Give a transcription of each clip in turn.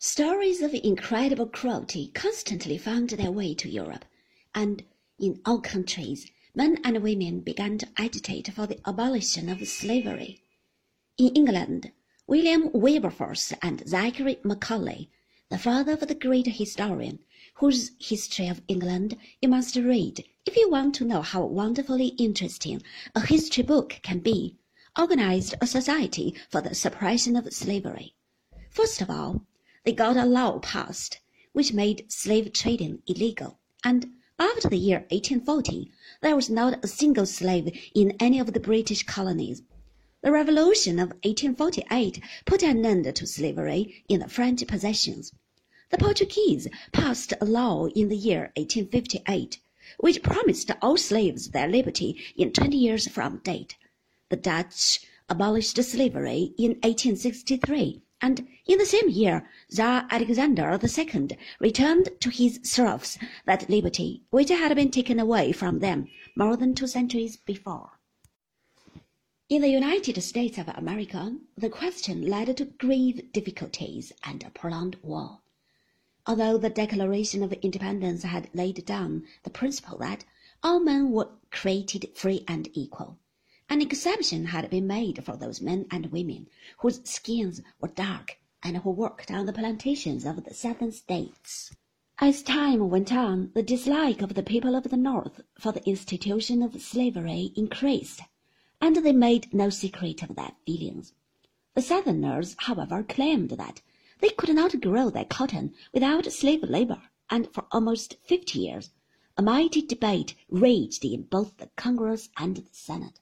Stories of incredible cruelty constantly found their way to Europe, and in all countries men and women began to agitate for the abolition of slavery. In England, William Wilberforce and Zachary Macaulay, the father of the great historian, whose History of England you must read if you want to know how wonderfully interesting a history book can be, organized a society for the suppression of slavery. First of all, they got a law passed which made slave trading illegal, and after the year 1840 there was not a single slave in any of the British colonies. The Revolution of 1848 put an end to slavery in the French possessions. The Portuguese passed a law in the year 1858 which promised all slaves their liberty in twenty years from date. The Dutch abolished slavery in 1863 and in the same year Tsar Alexander II returned to his serfs that liberty which had been taken away from them more than two centuries before. In the United States of America, the question led to grave difficulties and a prolonged war. Although the Declaration of Independence had laid down the principle that all men were created free and equal, an exception had been made for those men and women whose skins were dark and who worked on the plantations of the Southern states. As time went on, the dislike of the people of the North for the institution of slavery increased, and they made no secret of their feelings. The Southerners, however, claimed that they could not grow their cotton without slave labor, and for almost fifty years a mighty debate raged in both the Congress and the Senate.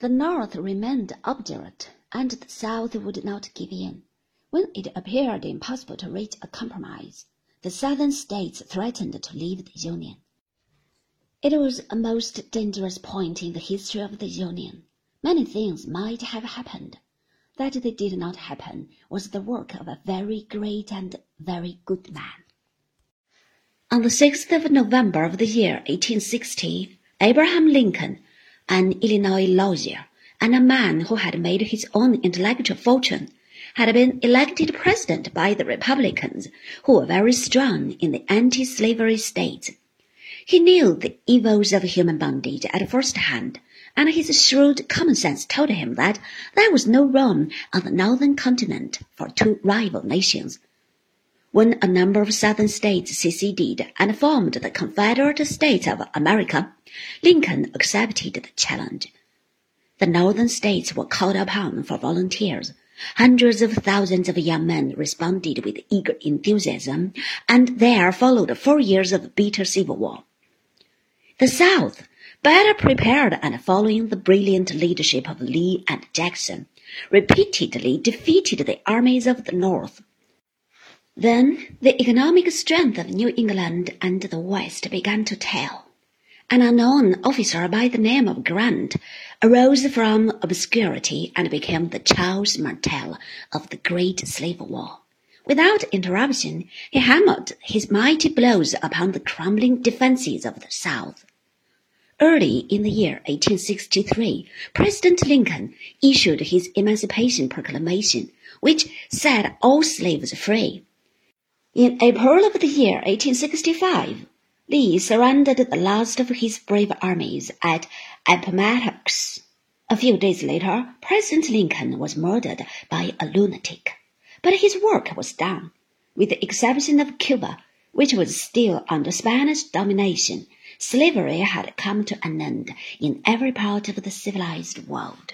The North remained obdurate, and the South would not give in. When it appeared impossible to reach a compromise, the Southern states threatened to leave the Union. It was a most dangerous point in the history of the Union. Many things might have happened. That they did not happen was the work of a very great and very good man. On the 6th of November of the year 1860, Abraham Lincoln an Illinois lawyer, and a man who had made his own intellectual fortune, had been elected president by the Republicans, who were very strong in the anti-slavery states. He knew the evils of human bondage at first hand, and his shrewd common sense told him that there was no room on the northern continent for two rival nations. When a number of southern states seceded and formed the Confederate States of America, Lincoln accepted the challenge. The northern states were called upon for volunteers. Hundreds of thousands of young men responded with eager enthusiasm, and there followed four years of bitter civil war. The South, better prepared and following the brilliant leadership of Lee and Jackson, repeatedly defeated the armies of the North. Then the economic strength of New England and the West began to tell. An unknown officer by the name of Grant arose from obscurity and became the Charles Martel of the Great Slave War. Without interruption, he hammered his mighty blows upon the crumbling defenses of the South. Early in the year 1863, President Lincoln issued his Emancipation Proclamation, which set all slaves free. In April of the year 1865, Lee surrendered the last of his brave armies at Appomattox. A few days later, President Lincoln was murdered by a lunatic. But his work was done. With the exception of Cuba, which was still under Spanish domination, slavery had come to an end in every part of the civilized world.